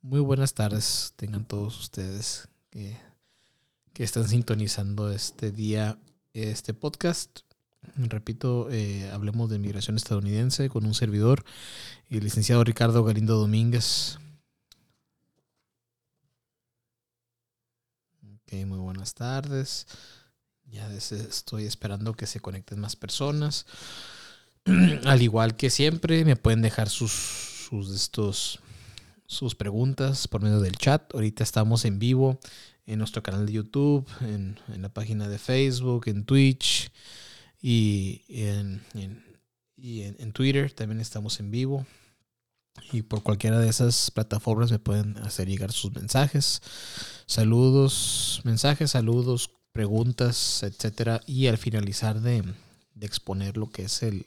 Muy buenas tardes, tengan todos ustedes que, están sintonizando este día, este podcast. Repito, eh, hablemos de migración estadounidense con un servidor, el licenciado Ricardo Galindo Domínguez. Ok, muy buenas tardes. Ya estoy esperando que se conecten más personas. Al igual que siempre, me pueden dejar sus, sus estos sus preguntas por medio del chat. Ahorita estamos en vivo en nuestro canal de YouTube, en, la página de Facebook, en Twitch y, en, Twitter. También estamos en vivo. Y por cualquiera de esas plataformas me pueden hacer llegar sus mensajes, saludos, mensajes, saludos, preguntas, etcétera. Y al finalizar de, de exponer lo que es el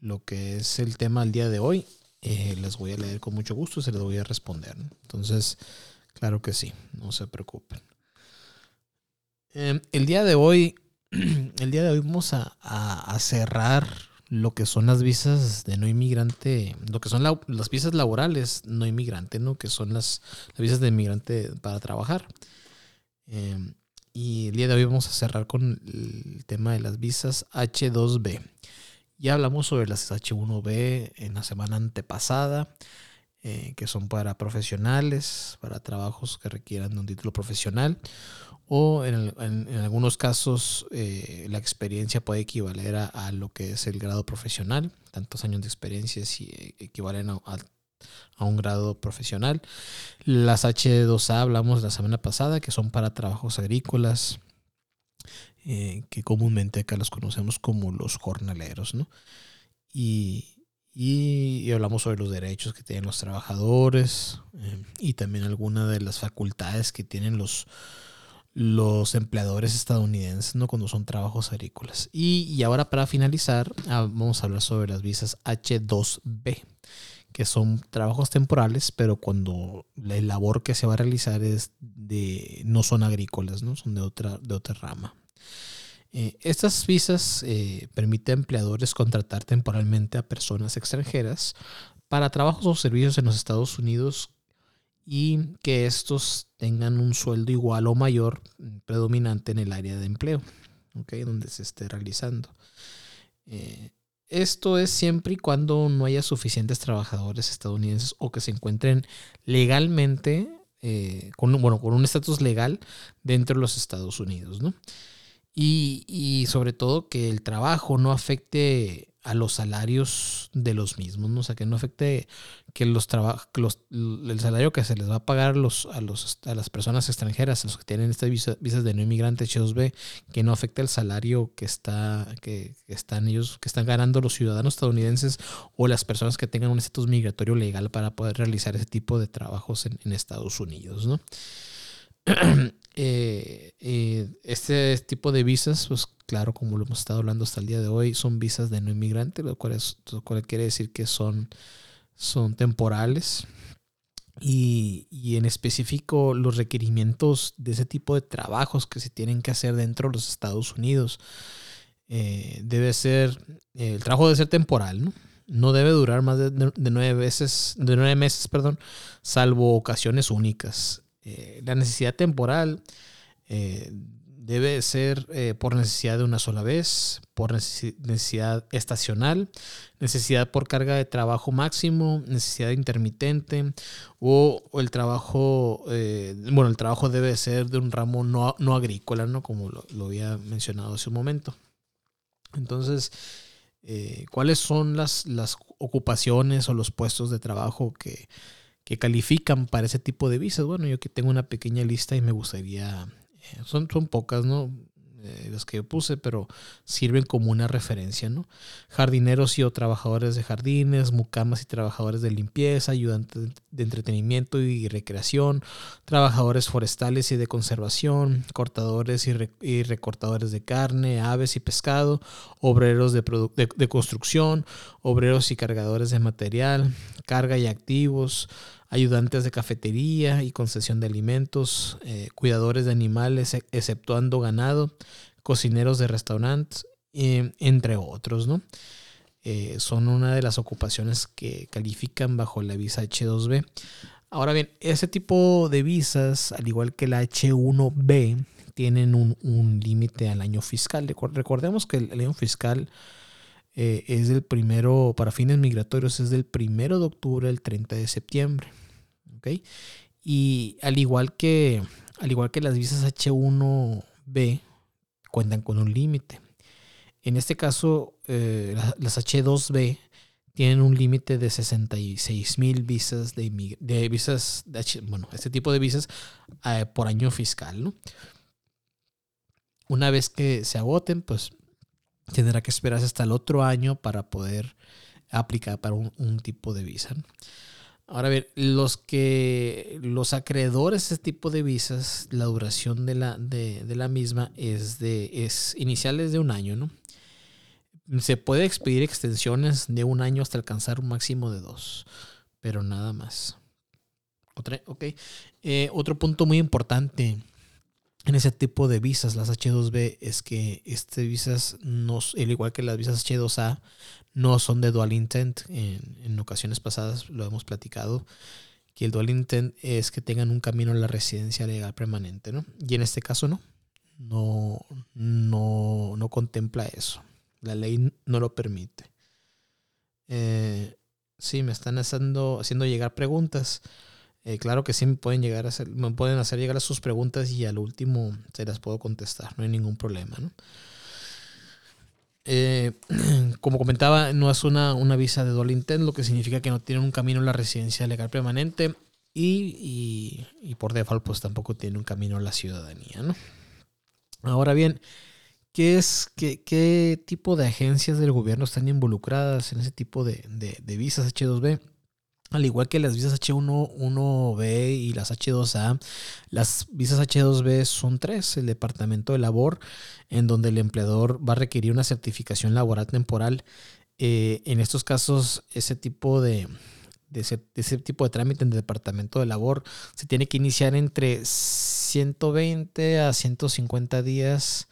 lo que es el tema del día de hoy, eh, les voy a leer con mucho gusto y se les voy a responder. Entonces, claro que sí, no se preocupen. Em, el día de hoy, el día de hoy vamos a, cerrar lo que son las visas de no inmigrante, lo que son las visas laborales no inmigrante, ¿no? Que son las, visas de inmigrante para trabajar. Em, y el día de hoy vamos a cerrar con el tema de las visas H2B. Ya hablamos sobre las H1B en la semana antepasada, eh, que son para profesionales, para trabajos que requieran de un título profesional, o en, algunos casos eh, la experiencia puede equivaler a, lo que es el grado profesional, tantos años de experiencia si equivalen a un grado profesional. Las H2A hablamos la semana pasada, que son para trabajos agrícolas, eh, que comúnmente acá los conocemos como los jornaleros, ¿no? Y, hablamos sobre los derechos que tienen los trabajadores eh, y también algunas de las facultades que tienen los, los empleadores estadounidenses, ¿no? Cuando son trabajos agrícolas. Y, ahora para finalizar, ah, vamos a hablar sobre las visas H2B que son trabajos temporales, pero cuando la labor que se va a realizar es de no son agrícolas, ¿no? Son de otra, de otra rama. Eh, estas visas eh, permiten a empleadores contratar temporalmente a personas extranjeras para trabajos o servicios en los Estados Unidos y que estos tengan un sueldo igual o mayor mm, predominante en el área de empleo, donde se esté realizando. Eh, esto es siempre y cuando no haya suficientes trabajadores estadounidenses o que se encuentren legalmente, con, bueno, con un estatus legal dentro de los Estados Unidos. ¿no? Y, sobre todo que el trabajo no afecte a los salarios de los mismos, ¿no? o sea, que no afecte que los los, el salario que se les va a pagar los, a, los, a las personas extranjeras, a los que tienen estas visas, de no inmigrante H2B, que no afecte el salario que está que, están ellos que están ganando los ciudadanos estadounidenses o las personas que tengan un estatus migratorio legal para poder realizar ese tipo de trabajos en, en Estados Unidos, ¿no? Eh, eh, este tipo de visas, pues claro, como lo hemos estado hablando hasta el día de hoy, son visas de no inmigrante, lo cual, quiere decir que son, son temporales. Y, y, en específico los requerimientos de ese tipo de trabajos que se tienen que hacer dentro de los Estados Unidos. Eh, debe ser, el trabajo debe ser temporal, ¿no? Debe durar más de, de, nueve, veces, de nueve meses, perdón, salvo ocasiones únicas. Eh, la necesidad temporal eh, debe ser eh, por necesidad de una sola vez, por necesidad estacional, necesidad por carga de trabajo máximo, necesidad intermitente o, el trabajo, bueno, el trabajo debe ser de un ramo no, no agrícola, ¿no? Como lo, había mencionado hace un momento. Entonces, ¿cuáles son las, las ocupaciones o los puestos de trabajo que que califican para ese tipo de visas. Bueno, yo aquí tengo una pequeña lista y me gustaría, eh, son, son pocas, ¿no? Las que puse, pero sirven como una referencia, ¿no? Jardineros y o trabajadores de jardines, mucamas y trabajadores de limpieza, ayudantes de entretenimiento y recreación, trabajadores forestales y de conservación, cortadores y, recortadores de carne, aves y pescado, obreros de, de construcción, obreros y cargadores de material, carga y activos, ayudantes de cafetería y concesión de alimentos, eh, cuidadores de animales, e, exceptuando ganado, cocineros de restaurantes, entre otros, ¿no? Eh, son una de las ocupaciones que califican bajo la visa H2B. Ahora bien, ese tipo de visas, al igual que la H1B, tienen un, límite al año fiscal. Recordemos que el, año fiscal eh, es del primero, para fines migratorios, es del primero de octubre al 30 de septiembre. Y al igual que, al igual que las visas H1B, cuentan con un límite. En este caso, eh, las H2B tienen un límite de 66 mil visas de, de visas, bueno, este tipo de visas eh, por año fiscal. Una vez que se agoten, pues tendrá que esperarse hasta el otro año para poder aplicar para un, tipo de visa. Ahora bien, los que los acreedores de este tipo de visas, la duración de la, de, de la misma es de es iniciales de un año, ¿no? Se puede expedir extensiones de un año hasta alcanzar un máximo de dos, pero nada más. Otra, okay. Eh, otro punto muy importante en ese tipo de visas, las H2B, es que este visas, no, al igual que las visas H2A, no son de dual intent. En, en, ocasiones pasadas lo hemos platicado, que el dual intent es que tengan un camino a la residencia legal permanente, ¿no? Y en este caso no, no, no, no contempla eso. La ley no lo permite. Eh, sí, me están haciendo, haciendo llegar preguntas. Eh, claro que sí me pueden llegar hacer, me pueden hacer llegar sus preguntas y al último se las puedo contestar, no hay ningún problema. Eh, como comentaba, no es una, una visa de doble intent, lo que significa que no tienen un camino a la residencia legal permanente y, y, por default pues tampoco tiene un camino a la ciudadanía. ¿no? Ahora bien, ¿Qué, es, qué, qué tipo de agencias del gobierno están involucradas en ese tipo de, de, visas H2B? Al igual que las visas H1B y las H2A, las visas H2B son tres. El Departamento de Labor, en donde el empleador va a requerir una certificación laboral temporal. Eh, en estos casos, ese tipo de, de ese, de tipo de trámite en el Departamento de Labor se tiene que iniciar entre 120 a 150 días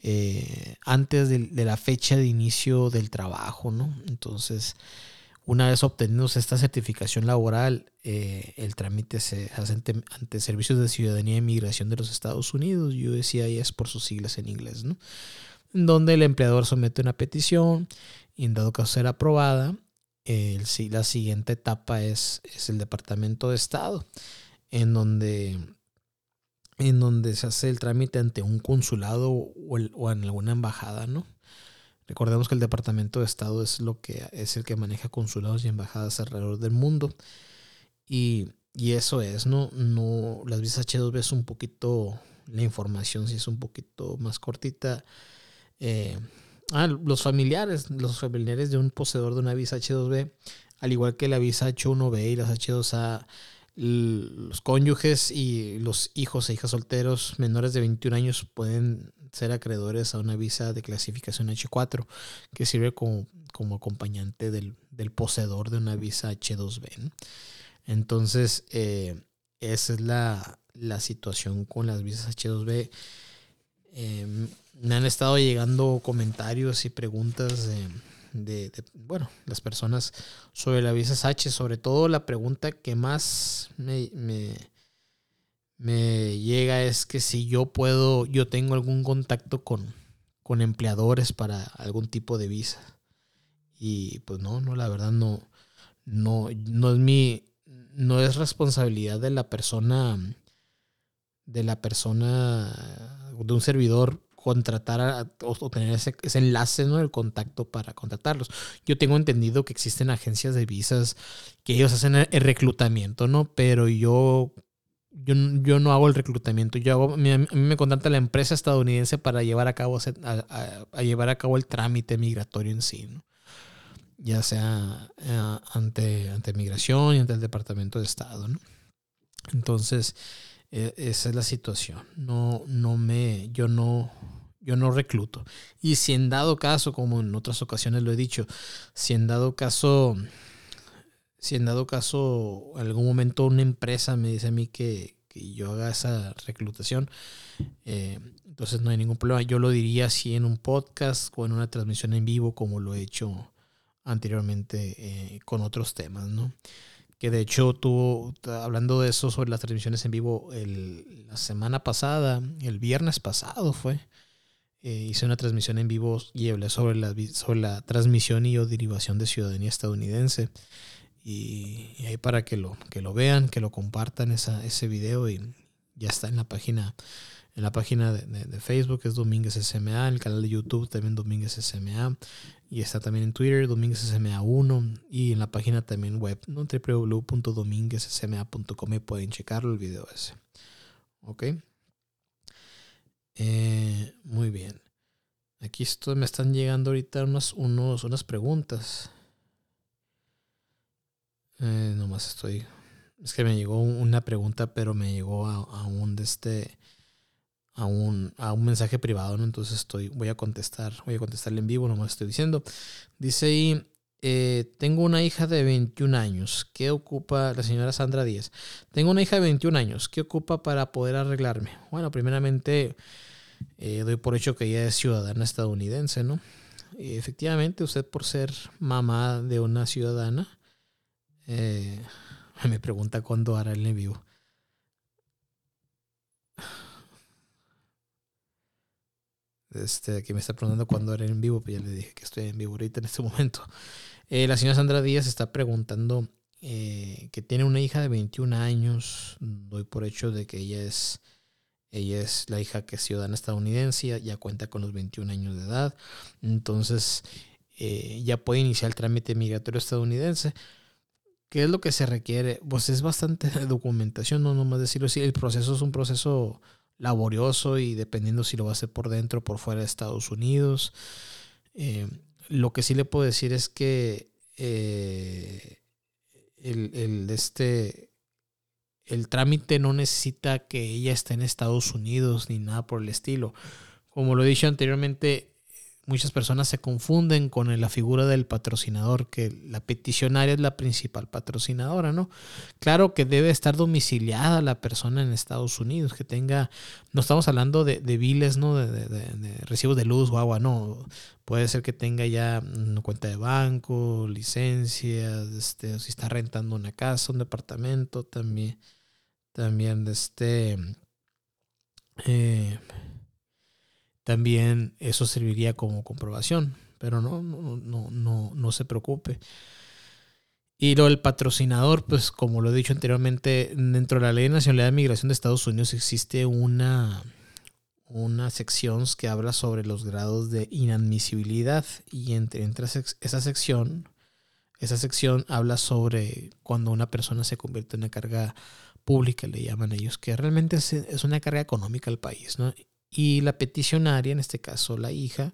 eh, antes de, la fecha de inicio del trabajo, ¿no? Entonces, una vez obtenidos esta certificación laboral, eh, el trámite se hace ante, Servicios de Ciudadanía y Migración de los Estados Unidos, USCIS por sus siglas en inglés, ¿no? Donde el empleador somete una petición y en dado caso ser aprobada, el, la siguiente etapa es, es el Departamento de Estado, en donde en donde se hace el trámite ante un consulado o, en alguna embajada, ¿no? Recordemos que el Departamento de Estado es lo que es el que maneja consulados y embajadas alrededor del mundo. Y, eso es, ¿no? No, las visas H2B es un poquito, la información sí es un poquito más cortita. Eh, ah, los familiares, los familiares de un poseedor de una visa H2B, al igual que la visa H1B y las H2A, los cónyuges y los hijos e hijas solteros menores de 21 años pueden ser acreedores a una visa de clasificación H4 que sirve como, como acompañante del, poseedor de una visa H2B. Entonces, eh, esa es la, situación con las visas H2B. Eh, me han estado llegando comentarios y preguntas de de, bueno, las personas sobre la visa H. Sobre todo la pregunta que más me, me, llega es que si yo puedo, yo tengo algún contacto con, con empleadores para algún tipo de visa. Y pues no, no, la verdad no, no, no es mi, no es responsabilidad de la persona, de la persona, de un servidor contratar o, tener ese, enlace, ¿no? El contacto para contratarlos. Yo tengo entendido que existen agencias de visas que ellos hacen el, reclutamiento, ¿no? Pero yo, yo, yo, no hago el reclutamiento. Yo hago, a mí, me contrata la empresa estadounidense para llevar a cabo, a, llevar a cabo el trámite migratorio en sí, ¿no? Ya sea eh, ante, ante migración y ante el Departamento de Estado. Entonces, e, esa es la situación. No, no me, yo no, yo no recluto. Y si en dado caso, como en otras ocasiones lo he dicho, si en dado caso, si en dado caso, en algún momento una empresa me dice a mí que, yo haga esa reclutación, eh, entonces no hay ningún problema. Yo lo diría así en un podcast o en una transmisión en vivo, como lo he hecho anteriormente eh, con otros temas, ¿no? que de hecho tuvo, hablando de eso sobre las transmisiones en vivo, la semana pasada, el viernes pasado fue, eh, hice una transmisión en vivo y hablé sobre la, sobre la transmisión y o derivación de ciudadanía estadounidense. Y, ahí para que lo, que lo vean, que lo compartan esa, ese video y ya está en la página en la página de, Facebook es Domínguez SMA, el canal de YouTube también Domínguez SMA y está también en Twitter Domínguez SMA 1 y en la página también web ¿no? www.dominguezsma.com pueden checarlo el video ese. Ok. Eh, muy bien. Aquí estoy, me están llegando ahorita unas, unos, unas preguntas. Eh, nomás estoy. Es que me llegó una pregunta, pero me llegó a, un de este. A un, a un mensaje privado, ¿no? Entonces estoy, voy a contestar, voy a contestarle en vivo, nomás estoy diciendo. Dice ahí, eh, tengo una hija de 21 años. ¿Qué ocupa la señora Sandra Díaz? Tengo una hija de 21 años. ¿Qué ocupa para poder arreglarme? Bueno, primeramente eh, doy por hecho que ella es ciudadana estadounidense, ¿no? Efectivamente, usted por ser mamá de una ciudadana, eh, me pregunta cuándo hará el en vivo. Este, aquí me está preguntando cuándo hará el en vivo, pues ya le dije que estoy en vivo ahorita en este momento. Eh, la señora Sandra Díaz está preguntando que tiene una hija de 21 años. Doy por hecho de que ella es, ella es la hija que es ciudadana estadounidense, ya cuenta con los 21 años de edad. Entonces ya puede iniciar el trámite migratorio estadounidense. ¿Qué es lo que se requiere? Pues es bastante documentación, no nomás decirlo así. El proceso es un proceso laborioso y dependiendo si lo va a hacer por dentro o por fuera de Estados Unidos. Eh, lo que sí le puedo decir es que eh, el, este, el trámite no necesita que ella esté en Estados Unidos ni nada por el estilo. Como lo he dicho anteriormente, muchas personas se confunden con la figura del patrocinador, que la peticionaria es la principal patrocinadora, ¿no? Claro que debe estar domiciliada la persona en Estados Unidos, que tenga, no estamos hablando de, de biles, ¿no? De, recibos de luz o agua, no. Puede ser que tenga ya una cuenta de banco, licencias, este, si está rentando una casa, un departamento, también, también este... Eh, también eso serviría como comprobación. Pero no, no, no, no, no se preocupe. Y lo del patrocinador, pues como lo he dicho anteriormente, dentro de la Ley de Nacionalidad de Migración de Estados Unidos existe una, una sección que habla sobre los grados de inadmisibilidad. Y entre, entre esa sección, esa sección habla sobre cuando una persona se convierte en una carga pública, le llaman ellos, que realmente es, una carga económica al país, ¿no? y la peticionaria, en este caso la hija,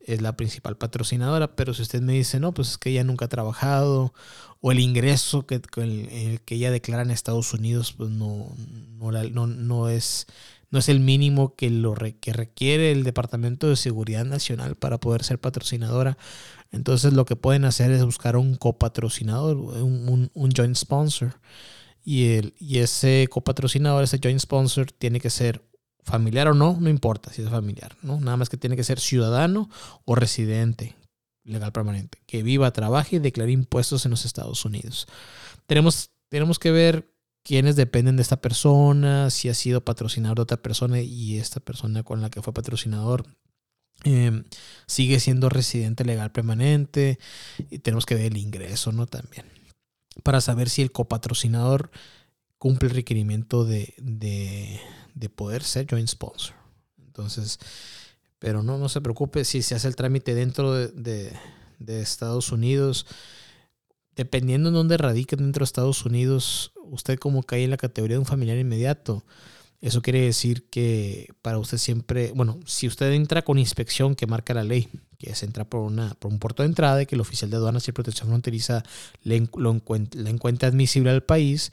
es la principal patrocinadora, pero si usted me dice, no, pues es que ella nunca ha trabajado, o el ingreso que, que ella declara en Estados Unidos, pues no, no, no, es, no es el mínimo que, lo que requiere el Departamento de Seguridad Nacional para poder ser patrocinadora. Entonces lo que pueden hacer es buscar un copatrocinador, un, un joint sponsor. Y, el, y ese copatrocinador, ese joint sponsor, tiene que ser familiar o no, no importa si es familiar, ¿no? Nada más que tiene que ser ciudadano o residente legal permanente, que viva, trabaje y declare impuestos en los Estados Unidos. Tenemos, tenemos que ver quiénes dependen de esta persona, si ha sido patrocinador de otra persona y esta persona con la que fue patrocinador em, sigue siendo residente legal permanente y tenemos que ver el ingreso, ¿no? También. Para saber si el copatrocinador cumple el requerimiento de, de poder ser joint sponsor. Entonces, pero no, no se preocupe si se hace el trámite dentro de, Estados Unidos. Dependiendo en dónde radique dentro de Estados Unidos, usted como cae en la categoría de un familiar inmediato. Eso quiere decir que para usted siempre, bueno, si usted entra con inspección que marca la ley, que es entrar por, una, por un puerto de entrada y que el oficial de aduanas y protección fronteriza le, lo encuentre admisible al país,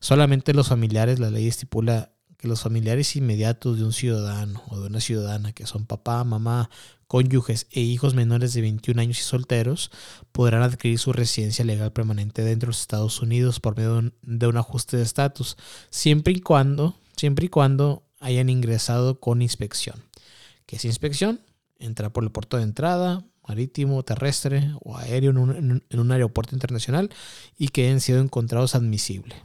solamente los familiares, la ley estipula que los familiares inmediatos de un ciudadano o de una ciudadana, que son papá, mamá, cónyuges e hijos menores de 21 años y solteros, podrán adquirir su residencia legal permanente dentro de los Estados Unidos por medio de un ajuste de estatus, siempre y cuando, siempre y cuando hayan ingresado con inspección. ¿Qué es inspección? Entrar por el puerto de entrada, marítimo, terrestre o aéreo en un, en aeropuerto internacional y que hayan sido encontrados admisibles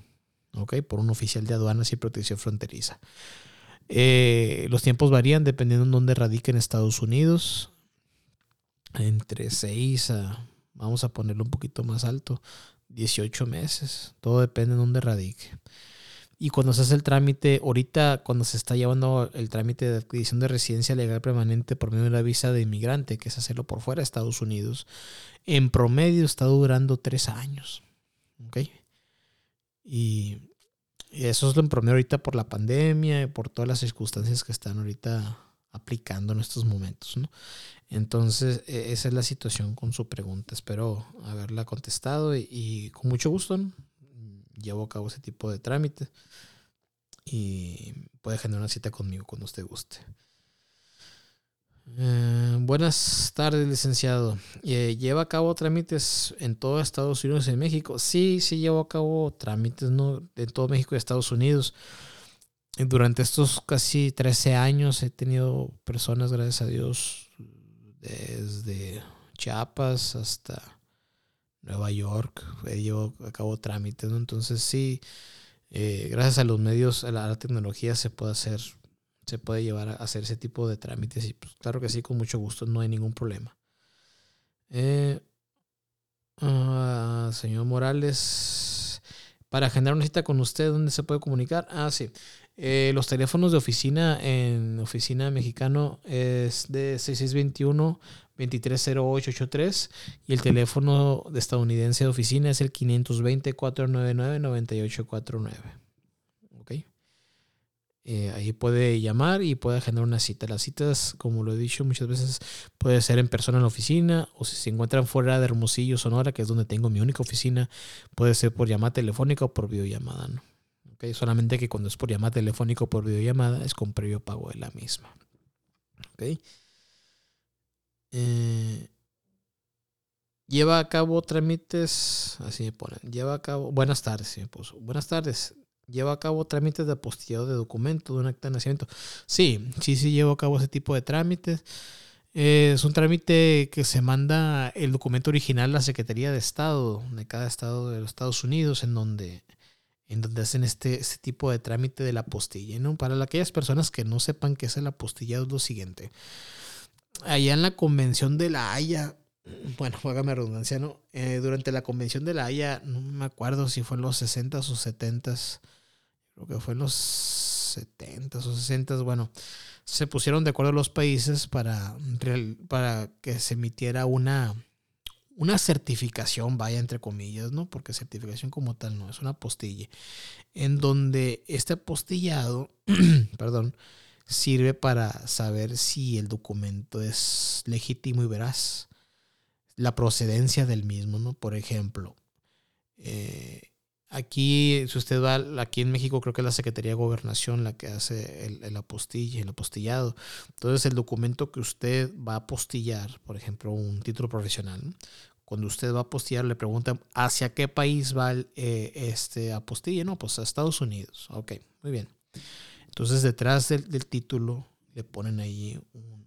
¿ok? por un oficial de aduanas y protección fronteriza. Eh, los tiempos varían dependiendo de dónde radique en Estados Unidos. Entre 6 a, vamos a ponerlo un poquito más alto, 18 meses. Todo depende de dónde radique. Y cuando se hace el trámite, ahorita cuando se está llevando el trámite de adquisición de residencia legal permanente por medio de la visa de inmigrante, que es hacerlo por fuera de Estados Unidos, en promedio está durando tres años. ¿Ok? Y, eso es lo en promedio ahorita por la pandemia y por todas las circunstancias que están ahorita aplicando en estos momentos. ¿no? Entonces, e, esa es la situación con su pregunta. Espero haberla contestado y, con mucho gusto llevo a cabo ese tipo de trámite y puede generar una cita conmigo cuando usted guste. Eh, buenas tardes, licenciado. Eh, ¿Lleva a cabo trámites en todo Estados Unidos y México? Sí, sí llevo a cabo trámites ¿no? en todo México y Estados Unidos. Durante estos casi 13 años he tenido personas, gracias a Dios, desde Chiapas hasta Nueva York. He llevado a cabo trámites, ¿no? Entonces sí, eh, gracias a los medios, a la tecnología se puede hacer se puede llevar a hacer ese tipo de trámites. Y pues, claro que sí, con mucho gusto, no hay ningún problema. Eh, ah, señor Morales, para agendar una cita con usted, ¿dónde se puede comunicar? Ah, sí. Eh, los teléfonos de oficina en oficina mexicano es de 6621 230883 y el teléfono de estadounidense de oficina es el 520 499 9849. Eh, ahí puede llamar y puede agendar una cita. Las citas, como lo he dicho muchas veces, puede ser en persona en la oficina o si se encuentran fuera de Hermosillo, Sonora, que es donde tengo mi única oficina, puede ser por llamada telefónica o por videollamada. ¿no? Okay, solamente que cuando es por llamada telefónica o por videollamada es con previo pago de la misma. Okay. Eh, lleva a cabo trámites, así me ponen, lleva a cabo, buenas tardes, buenas tardes, lleva a cabo trámites de apostillado de documento, de un acta de nacimiento. Sí, sí, sí llevo a cabo ese tipo de trámites. Eh, es un trámite que se manda el documento original a la Secretaría de Estado de cada estado de los Estados Unidos, en donde, en donde hacen este, este tipo de trámite de la apostilla. ¿no? Para aquellas personas que no sepan qué es el apostillado, es lo siguiente. Allá en la Convención de la Haya, bueno, hágame redundancia, ¿no? Eh, durante la Convención de la Haya, no me acuerdo si fue en los 60s o 70s, creo que fue en los 70 o 60, bueno, se pusieron de acuerdo los países para, para que se emitiera una, una certificación, vaya entre comillas, ¿no? Porque certificación como tal no, es una apostilla, en donde este apostillado, perdón, sirve para saber si el documento es legítimo y veraz, la procedencia del mismo, ¿no? Por ejemplo, eh, Aquí, si usted va, aquí en México creo que es la Secretaría de Gobernación la que hace el, el apostille, el apostillado. Entonces, el documento que usted va a apostillar, por ejemplo, un título profesional, cuando usted va a apostillar, le preguntan hacia qué país va eh, este apostille. No, pues a Estados Unidos. Ok, muy bien. Entonces, detrás del, título le ponen ahí un,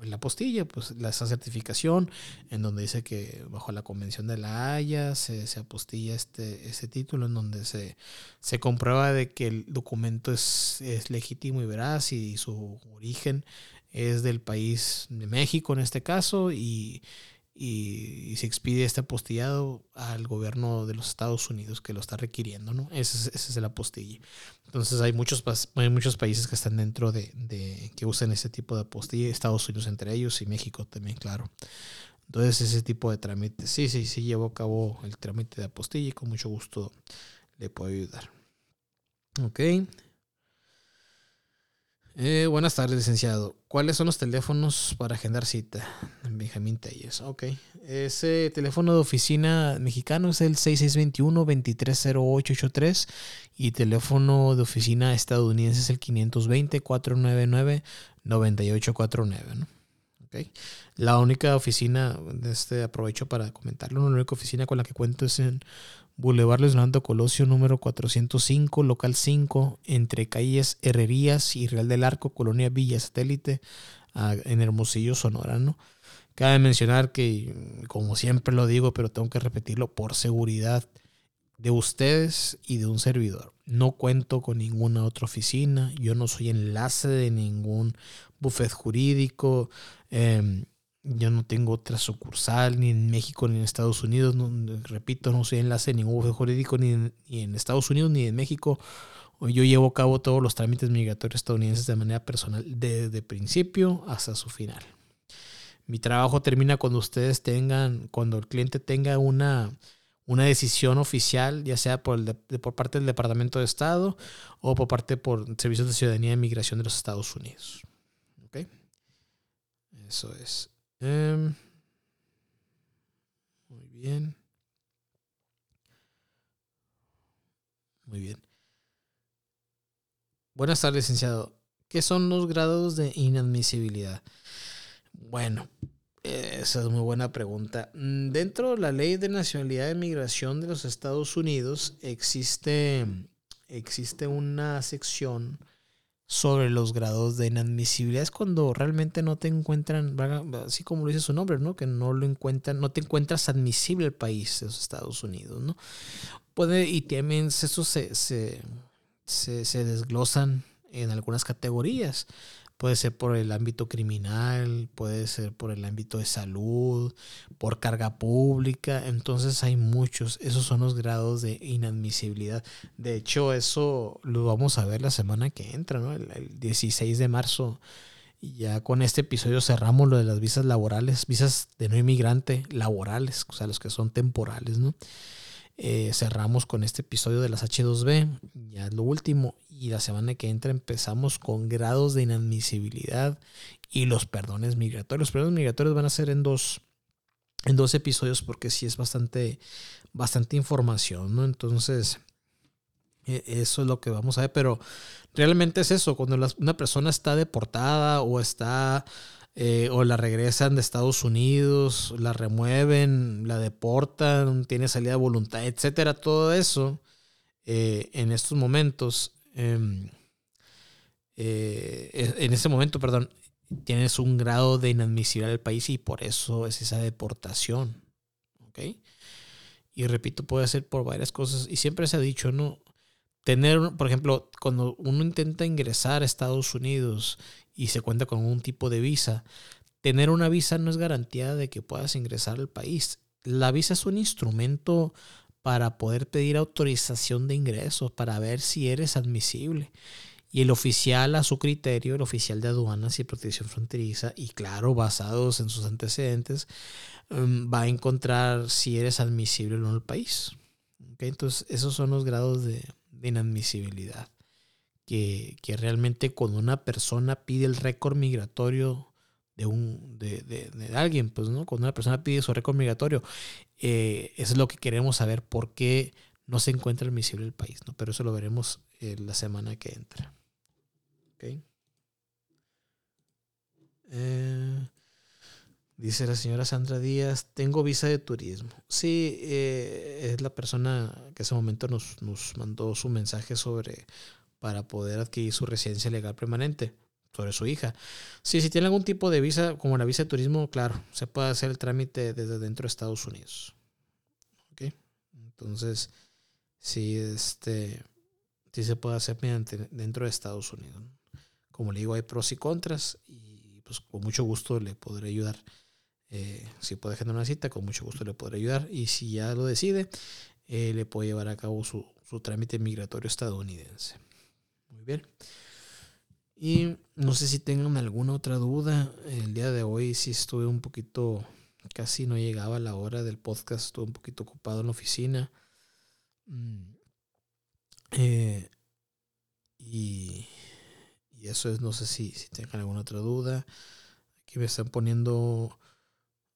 en la postilla, pues esa certificación en donde dice que bajo la convención de la Haya se, apostilla este, ese título en donde se, se comprueba de que el documento es, es legítimo y veraz y su origen es del país de México en este caso y, y, se expide este apostillado al gobierno de los Estados Unidos que lo está requiriendo, ¿no? Ese es, ese es el apostille. Entonces hay muchos, hay muchos países que están dentro de, de, que usan ese tipo de apostilla, Estados Unidos entre ellos y México también, claro. Entonces ese tipo de trámites, sí, sí, sí, llevo a cabo el trámite de apostilla y con mucho gusto le puedo ayudar. Ok. Eh, buenas tardes, licenciado. ¿Cuáles son los teléfonos para agendar cita? Benjamín Telles. Ok. Ese teléfono de oficina mexicano es el 6621-230883 y teléfono de oficina estadounidense es el 520-499-9849. ¿no? La única oficina, este aprovecho para comentarlo, la única oficina con la que cuento es en Boulevard Luis Colosio número 405, local 5, entre calles Herrerías y Real del Arco, Colonia Villa Satélite, en Hermosillo, Sonora, ¿no? Cabe mencionar que, como siempre lo digo, pero tengo que repetirlo, por seguridad de ustedes y de un servidor. No cuento con ninguna otra oficina, yo no soy enlace de ningún buffet jurídico, em, yo no tengo otra sucursal ni en México ni en Estados Unidos, repito, no soy enlace de ningún buffet jurídico ni en, ni en Estados Unidos ni en México. Yo llevo a cabo todos los trámites migratorios estadounidenses de manera personal, desde principio hasta su final. Mi trabajo termina cuando ustedes tengan, cuando el cliente tenga una, una decisión oficial, ya sea por, el por parte del Departamento de Estado o por parte por Servicios de Ciudadanía y Migración de los Estados Unidos. ¿Ok? Eso es. Em, muy bien. Muy bien. Buenas tardes, licenciado. ¿Qué son los grados de inadmisibilidad? Bueno, esa es muy buena pregunta. Mm, dentro de la ley de nacionalidad y migración de los Estados Unidos existe, existe una sección sobre los grados de inadmisibilidad. Es cuando realmente no te encuentran, así como lo dice su nombre, ¿no? Que no lo encuentran, no te encuentras admisible al país de los Estados Unidos, ¿no? Puede, y también eso se, se se, desglosan en algunas categorías. Puede ser por el ámbito criminal, puede ser por el ámbito de salud, por carga pública. Entonces hay muchos. Esos son los grados de inadmisibilidad. De hecho, eso lo vamos a ver la semana que entra, ¿no? El, 16 de marzo. ya con este episodio cerramos lo de las visas laborales, visas de no inmigrante laborales, o sea, los que son temporales, ¿no? Eh, cerramos con este episodio de las H2B, ya es lo último, y la semana que entra empezamos con grados de inadmisibilidad y los perdones migratorios. Los perdones migratorios van a ser en dos, en dos episodios porque sí es bastante, bastante información, ¿no? Entonces, e, eso es lo que vamos a ver, pero realmente es eso, cuando una persona está deportada o está eh, o la regresan de Estados Unidos, la remueven, la deportan, tiene salida de voluntad, etcétera, todo eso eh, en estos momentos, em, eh, en ese momento, perdón, tienes un grado de inadmisibilidad del país y por eso es esa deportación. ¿Ok? Y repito, puede ser por varias cosas. Y siempre se ha dicho, ¿no? Tener, por ejemplo, cuando uno intenta ingresar a Estados Unidos y se cuenta con un tipo de visa. Tener una visa no es garantía de que puedas ingresar al país. La visa es un instrumento para poder pedir autorización de ingresos, para ver si eres admisible. Y el oficial, a su criterio, el oficial de aduanas y protección fronteriza, y claro, basados en sus antecedentes, em, va a encontrar si eres admisible o no al país. Entonces, esos son los grados de inadmisibilidad que, realmente cuando una persona pide el récord migratorio de, un, de, de, alguien, pues, ¿no? Cuando una persona pide su récord migratorio, eh, es lo que queremos saber, por qué no se encuentra admisible el país, ¿no? Pero eso lo veremos eh, la semana que entra. Eh, dice la señora Sandra Díaz, tengo visa de turismo. Sí, es la persona que en ese momento nos, nos mandó su mensaje sobre para poder adquirir su residencia legal permanente sobre su hija. Si tiene algún tipo de visa, como la visa de turismo, claro, se puede hacer el trámite desde dentro de Estados Unidos. Entonces, sí, este, sí se puede hacer mediante, dentro de Estados Unidos. Como le digo, hay pros y contras y pues con mucho gusto le podré ayudar. Eh, si puede generar una cita, con mucho gusto le podré ayudar. Y si ya lo decide, eh, le puede llevar a cabo su, su trámite migratorio estadounidense bien. Y no sé si tengan alguna otra duda. El día de hoy sí estuve un poquito, casi no llegaba la hora del podcast, estuve un poquito ocupado en la oficina. Mm. Eh, y, y, eso es, no sé si, si tengan alguna otra duda. Aquí me están poniendo,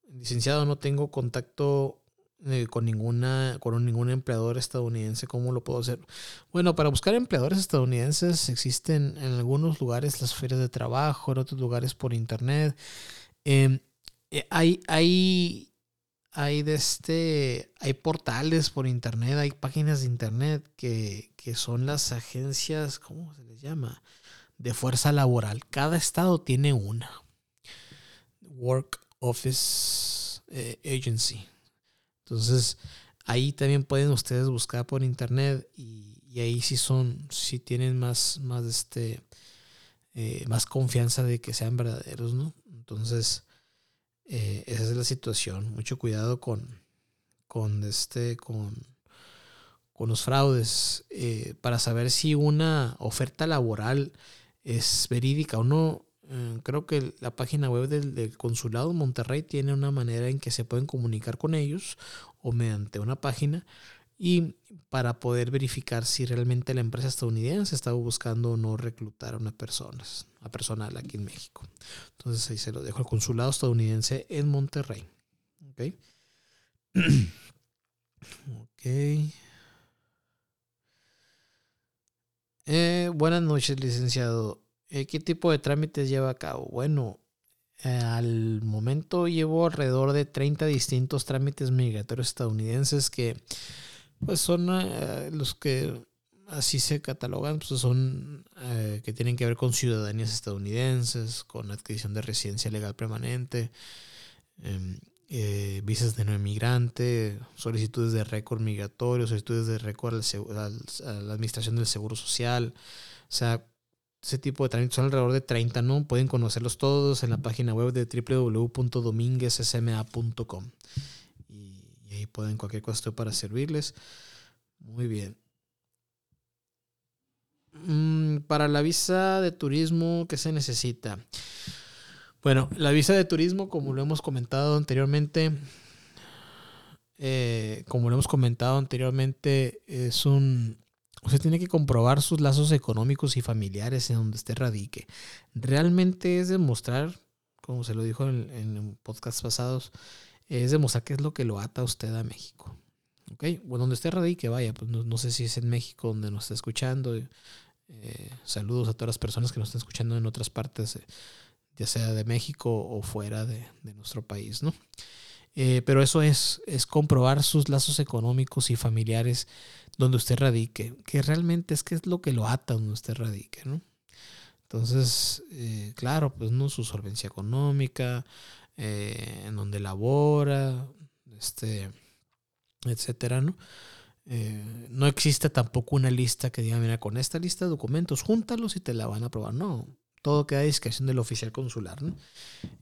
licenciado, no tengo contacto eh, con ninguna con ningún empleador estadounidense cómo lo puedo hacer bueno para buscar empleadores estadounidenses existen en algunos lugares las ferias de trabajo en otros lugares por internet. Em, eh, hay hay hay de este hay portales por internet hay páginas de internet que, que son las agencias cómo se les llama de fuerza laboral. Cada estado tiene una. Work Office eh, Agency. Entonces, ahí también pueden ustedes buscar por internet y, ahí sí son, sí tienen más, más este, eh, más confianza de que sean verdaderos, ¿no? Entonces, eh, esa es la situación. Mucho cuidado con, con este, con, con los fraudes, para saber si una oferta laboral es verídica o no. Eh, creo que la página web del, consulado Monterrey tiene una manera en que se pueden comunicar con ellos o mediante una página y para poder verificar si realmente la empresa estadounidense estaba buscando o no reclutar a una persona, a personal aquí en México. Entonces ahí se lo dejo al consulado estadounidense en Monterrey. Ok. ok. Eh, buenas noches, licenciado. Eh, ¿Qué tipo de trámites lleva a cabo? Bueno, eh, al momento llevo alrededor de 30 distintos trámites migratorios estadounidenses que pues son los que así se catalogan, pues son que tienen que ver con ciudadanías estadounidenses, con adquisición de residencia legal permanente, em, visas de no inmigrante, solicitudes de récord migratorio, solicitudes de récord a la Administración del Seguro Social. O sea, ese tipo de trámites son alrededor de 30, ¿no? Pueden conocerlos todos en la página web de www.dominguezsma.com. Y, y ahí pueden cualquier cosa para servirles. Muy bien. Mm, para la visa de turismo, ¿qué se necesita? Bueno, la visa de turismo, como lo hemos comentado anteriormente, eh, como lo hemos comentado anteriormente, es un... Usted tiene que comprobar sus lazos económicos y familiares en donde usted radique. Realmente es demostrar, como se lo dijo en, en podcasts pasados, es demostrar qué es lo que lo ata a usted a México. ¿Ok? Bueno, donde usted radique, vaya, pues no, sé si es en México donde nos está escuchando. Eh, saludos a todas las personas que nos están escuchando en otras partes ya sea de México o fuera de, nuestro país, ¿no? Eh, pero eso es, es comprobar sus lazos económicos y familiares donde usted radique, que realmente es que es lo que lo ata donde usted radique, ¿no? Entonces, eh, claro, pues no su solvencia económica, eh, en donde labora, este, etcétera, ¿no? no existe tampoco una lista que diga, mira, con esta lista de documentos, júntalos y te la van a aprobar. No, todo queda a discreción del oficial consular.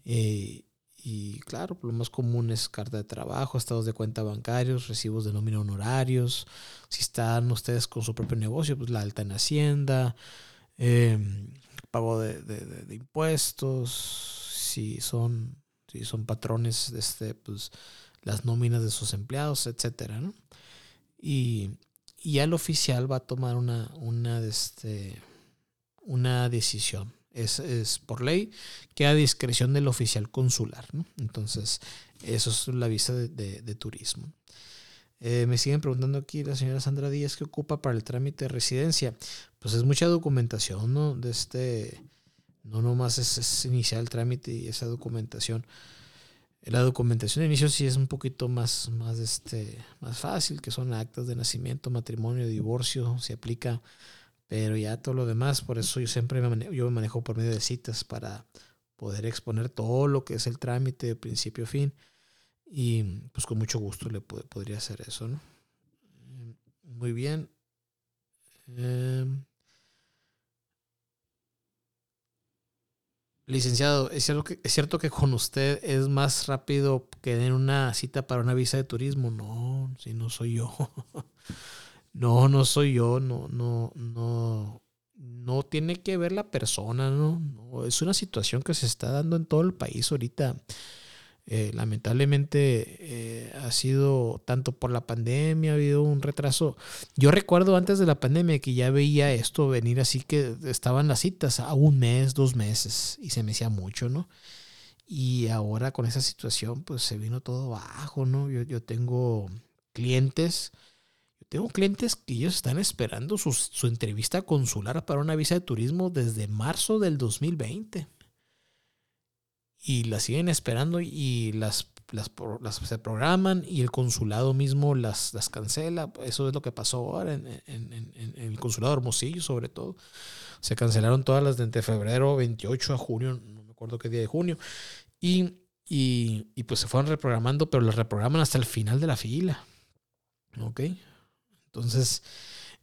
Eh, y claro, lo más común es carta de trabajo, estados de cuenta bancarios, recibos de nómina honorarios. Si están ustedes con su propio negocio, pues la alta en Hacienda, em, pago de, impuestos, si son, si son patrones, este, pues las nóminas de sus empleados, etcétera, Y, y ya el oficial va a tomar una, una, este, una decisión es, por ley, queda a discreción del oficial consular. Entonces, eso es la visa de, turismo. Eh, me siguen preguntando aquí la señora Sandra Díaz qué ocupa para el trámite de residencia. Pues es mucha documentación, ¿no? De este, no nomás es, iniciar el trámite y esa documentación. La documentación de inicio sí es un poquito más, más, este, más fácil, que son actas de nacimiento, matrimonio, divorcio, se aplica pero ya todo lo demás, por eso yo siempre me manejo, yo me manejo por medio de citas para poder exponer todo lo que es el trámite de principio a fin. Y pues con mucho gusto le podría hacer eso, ¿no? Muy bien. Em, licenciado, ¿es cierto, que, ¿es cierto que con usted es más rápido que den una cita para una visa de turismo? No, si no soy yo. No, no soy yo, no, no, no, no tiene que ver la persona, ¿no? es una situación que se está dando en todo el país ahorita. Eh, lamentablemente eh, ha sido tanto por la pandemia, ha habido un retraso. Yo recuerdo antes de la pandemia que ya veía esto venir así que estaban las citas a un mes, dos meses y se me hacía mucho, ¿no? Y ahora con esa situación pues se vino todo bajo, ¿no? Yo, yo tengo clientes tengo clientes que ellos están esperando su, entrevista consular para una visa de turismo desde marzo del 2020. Y la siguen esperando y las, las, se programan y el consulado mismo las, las cancela. Eso es lo que pasó ahora en, en, el consulado de Hermosillo sobre todo. Se cancelaron todas las de entre febrero 28 a junio, no me acuerdo qué día de junio. Y Y, y, pues se fueron reprogramando, pero las reprograman hasta el final de la fila. ¿Ok? Entonces,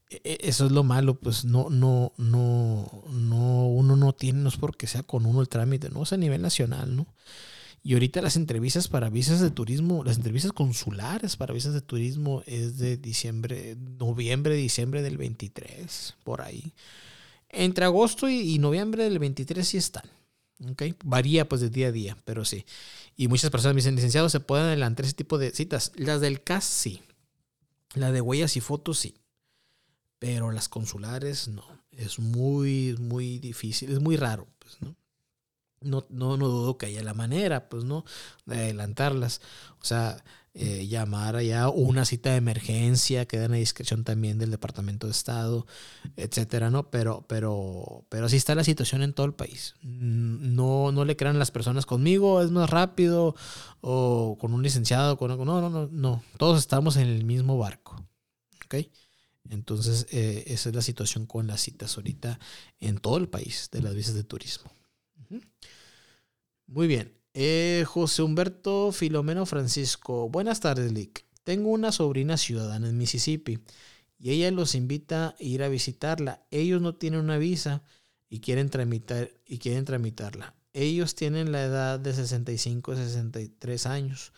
e, e, eso es lo malo, pues no, no, no, no, uno no tiene, no es porque sea con uno el trámite, no es a nivel nacional, ¿no? Y ahorita las entrevistas para visas de turismo, las entrevistas consulares para visas de turismo es de diciembre, noviembre, diciembre del 23, por ahí. Entre agosto y, noviembre del 23 sí están. ¿ok? Varía pues de día a día, pero sí. Y muchas personas me dicen, licenciado, ¿se pueden adelantar ese tipo de citas? Las del CAS sí. La de huellas y fotos sí. Pero las consulares no. Es muy, muy difícil. Es muy raro, pues, ¿no? no, no, no dudo que haya la manera, pues, ¿no? De adelantarlas. O sea, eh, llamar allá una cita de emergencia, que den a discreción también del Departamento de Estado, etcétera, ¿no? Pero, pero, pero así está la situación en todo el país. No, no le crean las personas conmigo, es más rápido, o con un licenciado, con no, no, no, no. Todos estamos en el mismo barco. ¿Ok? Entonces, eh, esa es la situación con las citas ahorita en todo el país de las visas de turismo. Muy bien. Eh, José Humberto Filomeno Francisco. Buenas tardes, Lick. Tengo una sobrina ciudadana en Mississippi y ella los invita a ir a visitarla. Ellos no tienen una visa y quieren tramitar y quieren tramitarla. Ellos tienen la edad de 65 a 63 años.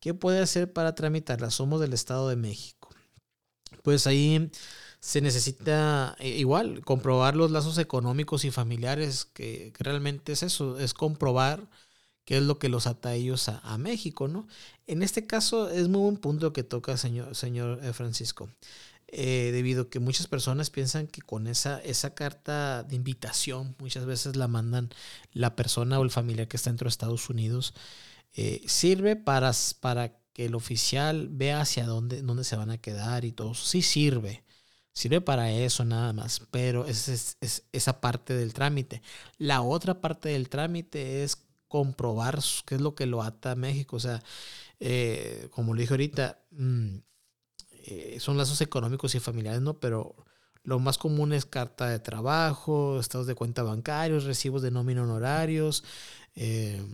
¿Qué puede hacer para tramitarla? Somos del Estado de México. Pues ahí se necesita eh, igual comprobar los lazos económicos y familiares, que, realmente es eso, es comprobar qué es lo que los ata a ellos a, México, ¿no? En este caso es muy buen punto que toca, señor, señor eh, Francisco. Eh, debido a que muchas personas piensan que con esa, esa carta de invitación, muchas veces la mandan la persona o el familiar que está dentro de Estados Unidos, sirve para, para que el oficial vea hacia dónde, dónde se van a quedar y todo. Sí sirve, Sirve para eso nada más, pero es, esa parte del trámite. La otra parte del trámite es comprobar qué es lo que lo ata a México. O sea, eh, como lo dije ahorita, mm, eh, son lazos económicos y familiares, ¿no? Pero lo más común es carta de trabajo, estados de cuenta bancarios, recibos de nómina honorarios, eh,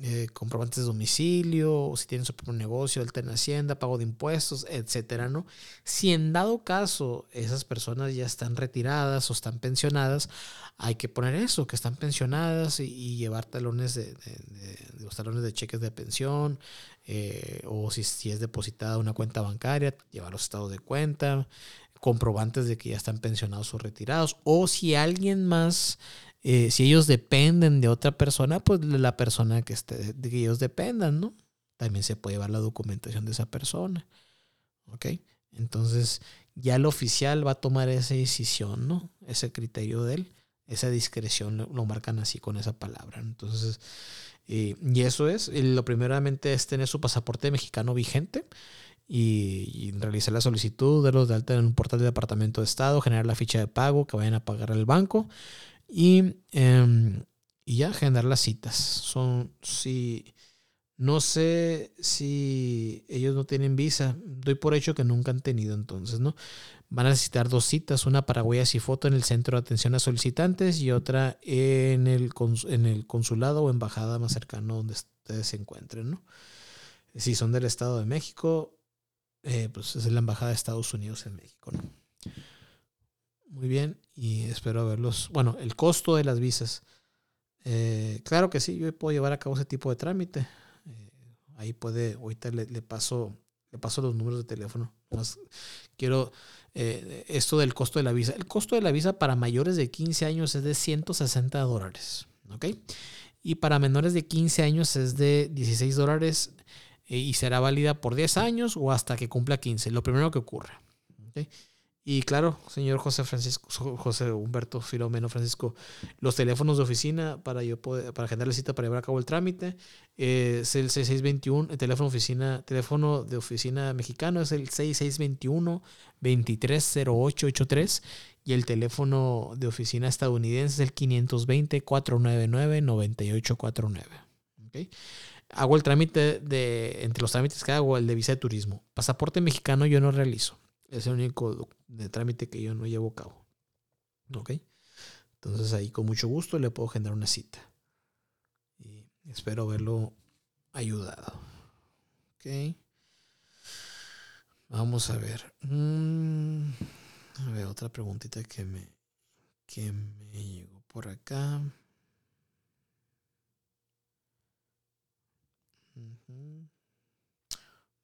eh, comprobantes de domicilio, o si tienen su propio negocio, alta en Hacienda, pago de impuestos, etcétera, ¿no? Si en dado caso esas personas ya están retiradas o están pensionadas, hay que poner eso, que están pensionadas y, llevar talones de, los talones de cheques de pensión, eh, o si, si es depositada una cuenta bancaria, llevar los estados de cuenta, comprobantes de que ya están pensionados o retirados, o si alguien más eh, si ellos dependen de otra persona, pues la persona que, esté, de que ellos dependan, ¿no? También se puede llevar la documentación de esa persona. ¿Ok? Entonces, ya el oficial va a tomar esa decisión, ¿no? Ese criterio de él, esa discreción lo, marcan así con esa palabra. Entonces, eh, y eso es, lo primeramente es tener su pasaporte mexicano vigente y, y, realizar la solicitud de los de alta en un portal del Departamento de Estado, generar la ficha de pago que vayan a pagar al banco y, em, y ya agendar las citas. Son, si, no sé si ellos no tienen visa, doy por hecho que nunca han tenido entonces, ¿no? Van a necesitar dos citas, una para huellas y foto en el centro de atención a solicitantes y otra en el, en el consulado o embajada más cercano donde ustedes se encuentren, ¿no? Si son del Estado de México, eh, pues es la embajada de Estados Unidos en México, ¿no? Muy bien, y espero verlos. Bueno, el costo de las visas. Eh, claro que sí, yo puedo llevar a cabo ese tipo de trámite. Eh, ahí puede, ahorita le, paso, le paso los números de teléfono. quiero eh, esto del costo de la visa. El costo de la visa para mayores de 15 años es de 160 dólares. ¿Ok? Y para menores de 15 años es de 16 dólares y será válida por 10 años o hasta que cumpla 15. Lo primero que ocurre. ¿okay? Y claro, señor José Francisco, José Humberto Filomeno Francisco, los teléfonos de oficina para yo poder, para agendar la cita para llevar a cabo el trámite es el 6621, el teléfono oficina, teléfono de oficina mexicano es el 6621 230883 y el teléfono de oficina estadounidense es el 520 499 9849. ¿Okay? Hago el trámite de entre los trámites que hago el de visa de turismo. Pasaporte mexicano yo no realizo. Es el único de trámite que yo no llevo a cabo. ¿Ok? Entonces ahí con mucho gusto le puedo generar una cita. Y espero verlo ayudado. Ok. Vamos a ver. Mm, a ver, otra preguntita que me, que me llegó por acá.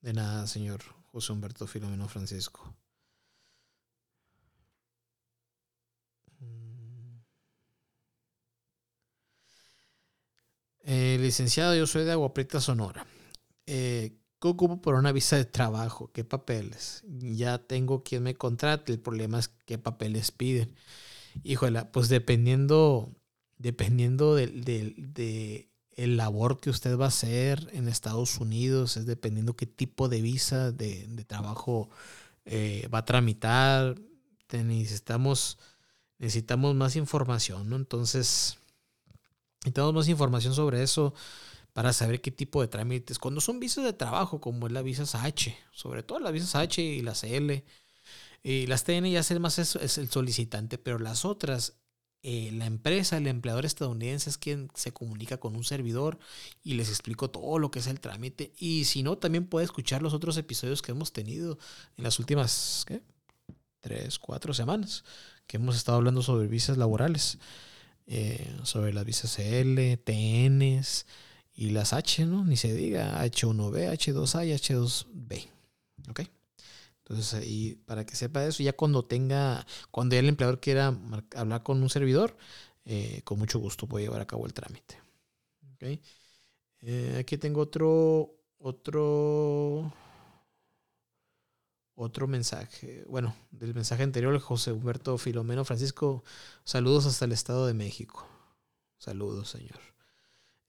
De nada, señor José Humberto Filomeno Francisco. Eh, licenciado, yo soy de Agua Prieta, Sonora. Eh, ¿Qué ocupo por una visa de trabajo? ¿Qué papeles? Ya tengo quien me contrate. El problema es qué papeles piden. Híjole, pues dependiendo, dependiendo del, de el labor que usted va a hacer en Estados Unidos, es dependiendo qué tipo de visa de, trabajo eh, va a tramitar. Necesitamos, necesitamos más información, ¿no? Entonces, necesitamos más información sobre eso para saber qué tipo de trámites. Cuando son visas de trabajo, como es la visa H, sobre todo las visas H y las L, y las TN ya es más el solicitante, pero las otras eh, la empresa, el empleador estadounidense es quien se comunica con un servidor y les explico todo lo que es el trámite. Y si no, también puede escuchar los otros episodios que hemos tenido en las últimas, ¿qué? Tres, cuatro semanas, que hemos estado hablando sobre visas laborales, eh, sobre las visas L, TNs y las H, ¿no? Ni se diga H1B, H2A y H2B. ¿Ok? Entonces ahí, para que sepa eso, ya cuando tenga, cuando el empleador quiera hablar con un servidor, eh, con mucho gusto puede llevar a cabo el trámite. ¿Okay? Eh, aquí tengo otro, otro, otro mensaje. Bueno, del mensaje anterior, José Humberto Filomeno Francisco, saludos hasta el Estado de México. Saludos, señor.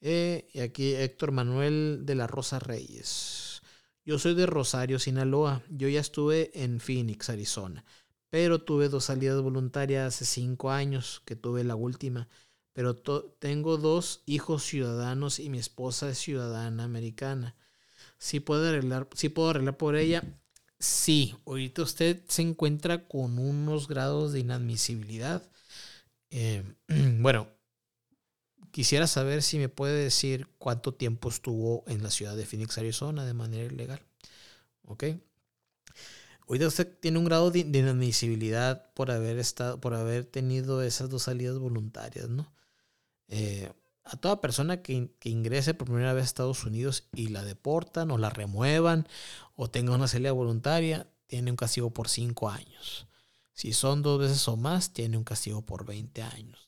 Eh, y aquí Héctor Manuel de la Rosa Reyes. Yo soy de Rosario, Sinaloa. Yo ya estuve en Phoenix, Arizona. Pero tuve dos salidas voluntarias hace cinco años, que tuve la última. Pero tengo dos hijos ciudadanos y mi esposa es ciudadana americana. ¿Sí puedo arreglar, sí puedo arreglar por ella? Sí, ahorita usted se encuentra con unos grados de inadmisibilidad. Eh, bueno, Quisiera saber si me puede decir cuánto tiempo estuvo en la ciudad de Phoenix, Arizona, de manera ilegal. ¿Ok? Ahorita usted tiene un grado de inadmisibilidad por haber, estado, por haber tenido esas dos salidas voluntarias, ¿no? Eh, a toda persona que, ingrese por primera vez a Estados Unidos y la deportan o la remuevan o tenga una salida voluntaria, tiene un castigo por cinco años. Si son dos veces o más, tiene un castigo por 20 años.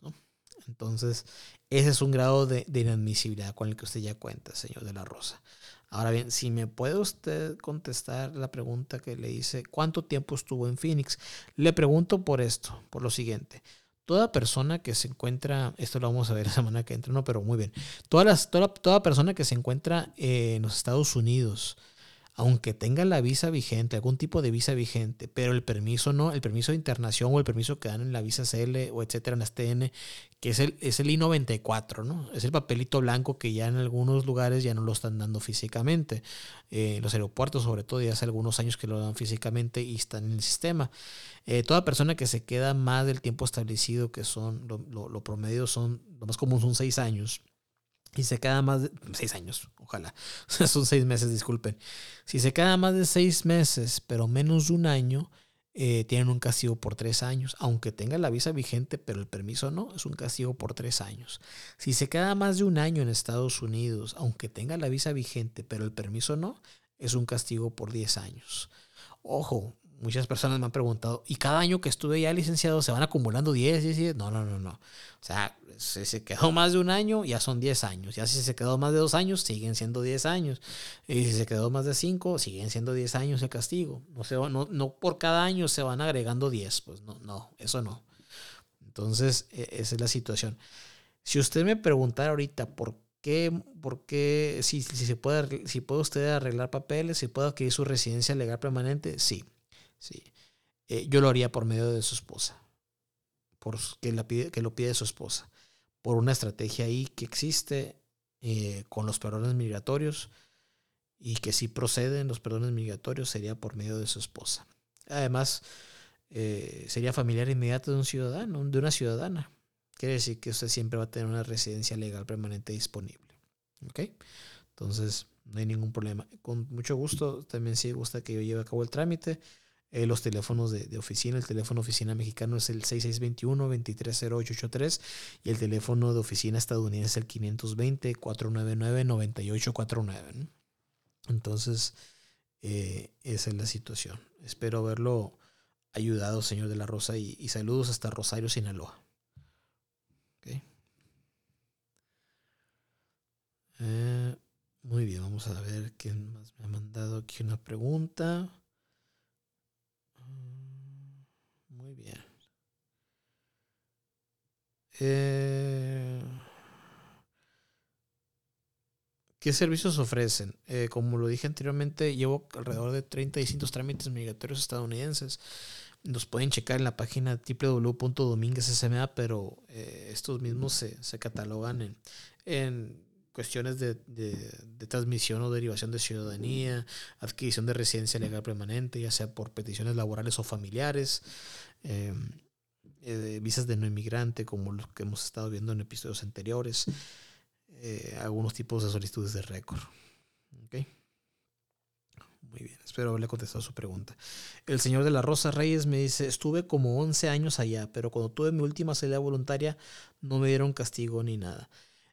Entonces, ese es un grado de, inadmisibilidad con el que usted ya cuenta, señor de la Rosa. Ahora bien, si me puede usted contestar la pregunta que le hice, ¿cuánto tiempo estuvo en Phoenix? Le pregunto por esto, por lo siguiente. Toda persona que se encuentra, esto lo vamos a ver la semana que entra, no, pero muy bien. Todas toda, toda persona que se encuentra en los Estados Unidos, aunque tenga la visa vigente, algún tipo de visa vigente, pero el permiso no, el permiso de internación o el permiso que dan en la visa CL o etcétera en las TN, que es el, es el I-94, ¿no? Es el papelito blanco que ya en algunos lugares ya no lo están dando físicamente. Eh, los aeropuertos, sobre todo, ya hace algunos años que lo dan físicamente y están en el sistema. Eh, toda persona que se queda más del tiempo establecido, que son, lo, lo promedio son, lo más común son seis años y se queda más de seis años, ojalá. Son seis meses, disculpen. Si se queda más de seis meses, pero menos de un año, eh, tienen un castigo por tres años. Aunque tenga la visa vigente, pero el permiso no, es un castigo por tres años. Si se queda más de un año en Estados Unidos, aunque tenga la visa vigente, pero el permiso no, es un castigo por diez años. Ojo, muchas personas me han preguntado, ¿y cada año que estuve ya licenciado se van acumulando 10, 10, 10? No, no, no, no. O sea, si se quedó más de un año, ya son 10 años. Ya si se quedó más de dos años, siguen siendo 10 años. Y si se quedó más de 5, siguen siendo 10 años el castigo. No, se no, no por cada año se van agregando 10. Pues no, no, eso no. Entonces, e, esa es la situación. Si usted me preguntara ahorita por qué, por qué, si, si, se puede, si puede usted arreglar papeles, si puede adquirir su residencia legal permanente, sí. Sí. Eh, yo lo haría por medio de su esposa. Por que, la pide, que lo pide su esposa por una estrategia ahí que existe eh, con los perdones migratorios y que si proceden los perdones migratorios sería por medio de su esposa. Además, eh, sería familiar inmediato de un ciudadano, de una ciudadana. Quiere decir que usted siempre va a tener una residencia legal permanente disponible. ¿Ok? Entonces, no hay ningún problema. Con mucho gusto, también si gusta que yo lleve a cabo el trámite. Eh, los teléfonos de, oficina, el teléfono oficina mexicano es el 6621-230883 y el teléfono de oficina estadounidense es el 520-499-9849. Entonces, eh, esa es la situación. Espero haberlo ayudado, señor de la Rosa, y, saludos hasta Rosario, Sinaloa. Eh, muy bien, vamos a ver quién más me ha mandado aquí una pregunta. Mm, muy bien. Eh, ¿Qué servicios ofrecen? Eh, como lo dije anteriormente, llevo alrededor de 30 distintos trámites migratorios estadounidenses. Los pueden checar en la página www.dominguezsma, pero eh, estos mismos se, se catalogan en, en cuestiones de, de, transmisión o derivación de ciudadanía, adquisición de residencia legal permanente, ya sea por peticiones laborales o familiares, em, eh, visas de no inmigrante, como los que hemos estado viendo en episodios anteriores, eh, algunos tipos de solicitudes de récord. Muy bien, espero haberle contestado su pregunta. El señor de la Rosa Reyes me dice, estuve como 11 años allá, pero cuando tuve mi última salida voluntaria no me dieron castigo ni nada.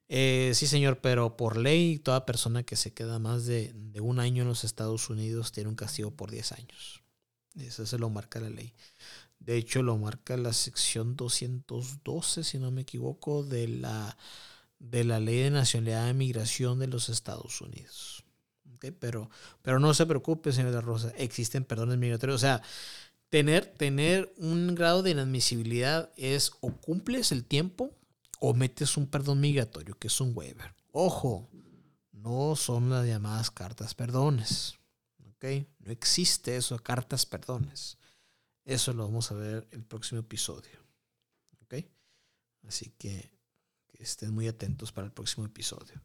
Eh, sí, señor, pero por ley, toda persona que se queda más de, un año en los Estados Unidos tiene un castigo por 10 años. Eso se lo marca la ley. De hecho, lo marca la sección 212, si no me equivoco, de la, de la Ley de Nacionalidad de Migración de los Estados Unidos. Pero, pero no se preocupe, señor de Rosa, existen perdones migratorios. O sea, tener, tener un grado de inadmisibilidad es o cumples el tiempo o metes un perdón migratorio, que es un waiver. Ojo, no son las llamadas cartas perdones. ¿Ok? No existe eso, cartas perdones. Eso lo vamos a ver el próximo episodio. ¿Ok? Así que, estén muy atentos para el próximo episodio.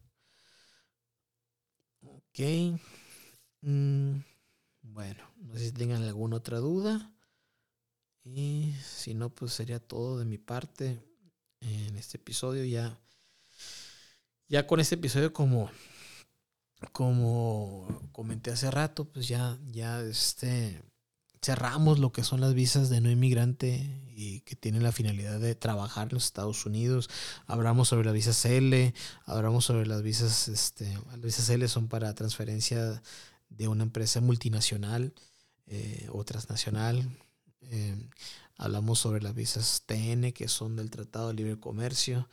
Ok. Mm, bueno, no sé si tengan alguna otra duda. Y si no, pues sería todo de mi parte en este episodio. Ya, ya con este episodio, como, como comenté hace rato, pues ya, ya este, cerramos lo que son las visas de no inmigrante y que tienen la finalidad de trabajar en los Estados Unidos. Hablamos sobre las visas L, hablamos sobre las visas, este, las visas L son para transferencia de una empresa multinacional eh, o transnacional. Eh, Hablamos sobre las visas TN, que son del Tratado de Libre Comercio.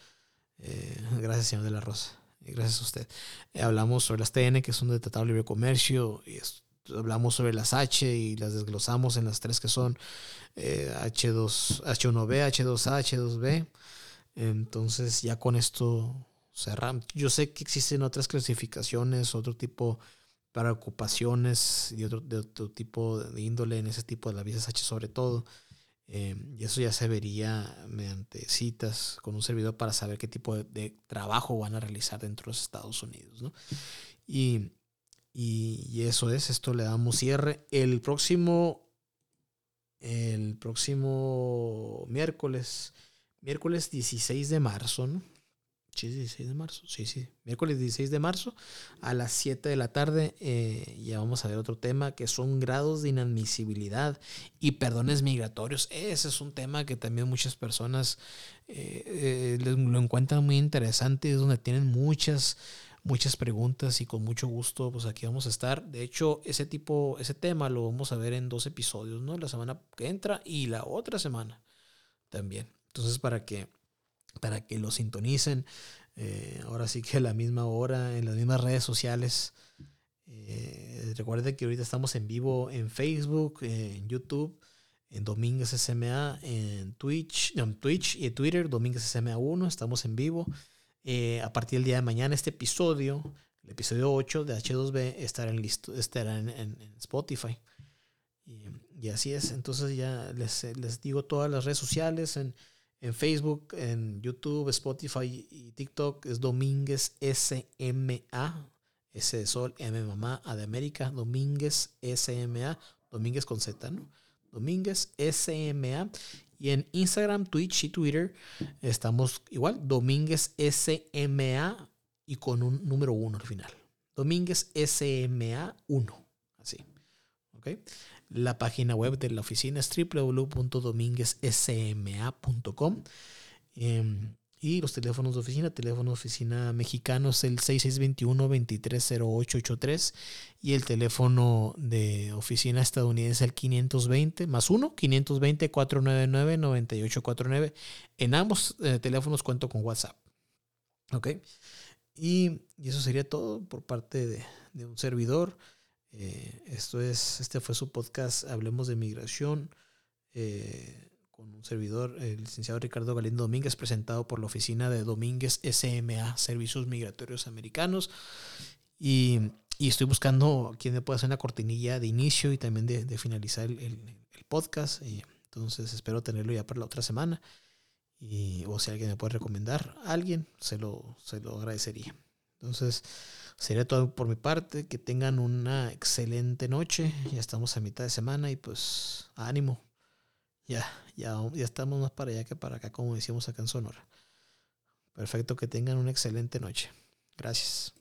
Eh, gracias, señor de la Rosa. Gracias a usted. Eh, hablamos sobre las TN, que son del Tratado de Libre Comercio. Y hablamos sobre las H y las desglosamos en las tres que son H2, H1B, H2A, H2B. Entonces, ya con esto cerramos. Yo sé que existen otras clasificaciones, otro tipo para ocupaciones y otro, de otro tipo de índole en ese tipo de las visas H sobre todo. Eh, y eso ya se vería mediante citas con un servidor para saber qué tipo de, trabajo van a realizar dentro de los Estados Unidos. ¿no? Y, y, eso es, esto le damos cierre. El próximo, el próximo miércoles, miércoles 16 de marzo, ¿no? Sí, 16 de marzo. Sí, sí. Miércoles 16 de marzo a las 7 de la tarde. Eh, ya vamos a ver otro tema que son grados de inadmisibilidad y perdones migratorios. Ese es un tema que también muchas personas eh, eh, lo encuentran muy interesante. Es donde tienen muchas, muchas preguntas y con mucho gusto, pues aquí vamos a estar. De hecho, ese tipo, ese tema lo vamos a ver en dos episodios, ¿no? La semana que entra y la otra semana también. Entonces, para que para que lo sintonicen. Eh, ahora sí que a la misma hora, en las mismas redes sociales. Eh, recuerden que ahorita estamos en vivo en Facebook, en YouTube, en Domínguez SMA, en Twitch, en Twitch y en Twitter, Domínguez SMA 1, estamos en vivo. Eh, a partir del día de mañana, este episodio, el episodio 8 de H2B, estará en, listo, estará en, Spotify. Y, así es, entonces ya les, les digo todas las redes sociales, en en Facebook, en YouTube, Spotify y TikTok es Domínguez SMA. S de Sol, M Mamá, A de América, Domínguez SMA, Domínguez con Z, ¿no? Domínguez SMA. Y en Instagram, Twitch y Twitter estamos igual, Domínguez SMA y con un número uno al final. Domínguez SMA 1. Así. ¿Ok? La página web de la oficina es www.dominguezsma.com. Y los teléfonos de oficina, teléfono de oficina mexicano es el 6621-230883 y el teléfono de oficina estadounidense el 520 más 1, 520-499-9849. En ambos eh, teléfonos cuento con WhatsApp. ¿Ok? Y, eso sería todo por parte de, un servidor. Eh, esto es, este fue su podcast Hablemos de Migración. Eh, con un servidor, el licenciado Ricardo Galindo Domínguez, presentado por la oficina de Domínguez SMA, Servicios Migratorios Americanos. Y, estoy buscando a quien me pueda hacer una cortinilla de inicio y también de, finalizar el, podcast. Y entonces espero tenerlo ya para la otra semana. Y, o si alguien me puede recomendar a alguien, se lo, se lo agradecería. Entonces, sería todo por mi parte. Que tengan una excelente noche. Ya estamos a mitad de semana y pues ánimo. Ya, ya, ya estamos más para allá que para acá, como decíamos acá en Sonora. Perfecto, que tengan una excelente noche. Gracias.